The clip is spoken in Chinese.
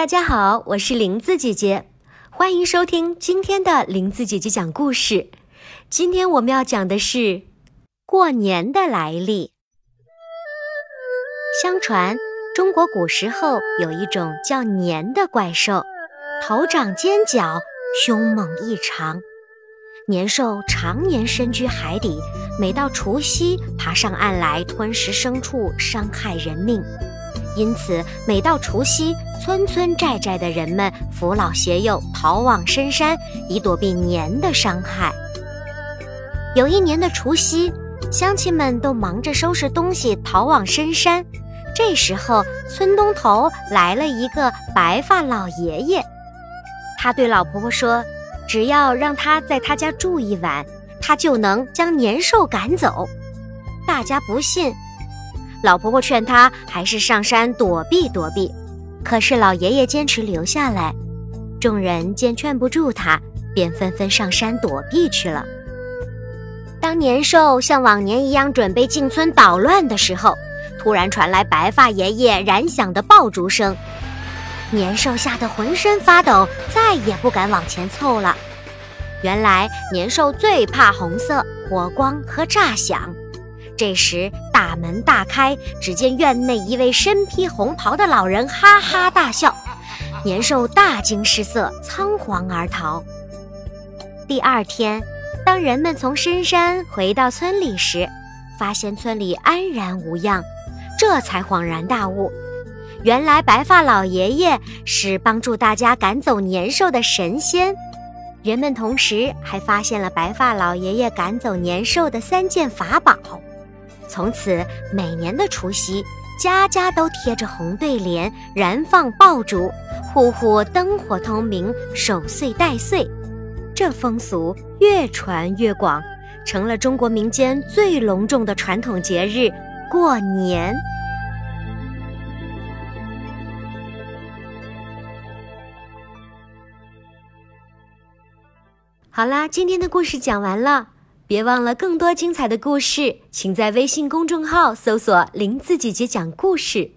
大家好，我是林子姐姐，欢迎收听今天的林子姐姐讲故事。今天我们要讲的是过年的来历。相传中国古时候有一种叫年的怪兽，头长尖角，凶猛异常。年兽常年深居海底，每到除夕爬上岸来吞食牲畜，伤害人命。因此，每到除夕，村村寨寨的人们扶老携幼逃往深山，以躲避年的伤害。有一年的除夕，乡亲们都忙着收拾东西逃往深山。这时候，村东头来了一个白发老爷爷，他对老婆婆说：“只要让他在他家住一晚，他就能将年兽赶走。”大家不信。老婆婆劝他还是上山躲避躲避，可是老爷爷坚持留下来。众人见劝不住他，便纷纷上山躲避去了。当年兽像往年一样准备进村捣乱的时候，突然传来白发爷爷燃响的爆竹声，年兽吓得浑身发抖，再也不敢往前凑了。原来年兽最怕红色、火光和炸响。这时，大门大开，只见院内一位身披红袍的老人哈哈大笑，年兽大惊失色，仓皇而逃。第二天，当人们从深山回到村里时，发现村里安然无恙，这才恍然大悟，原来白发老爷爷是帮助大家赶走年兽的神仙。人们同时还发现了白发老爷爷赶走年兽的三件法宝。从此，每年的除夕，家家都贴着红对联，燃放爆竹，户户灯火通明，守岁待岁。这风俗越传越广，成了中国民间最隆重的传统节日——过年。好啦，今天的故事讲完了。别忘了，更多精彩的故事，请在微信公众号搜索“林子姐姐讲故事”。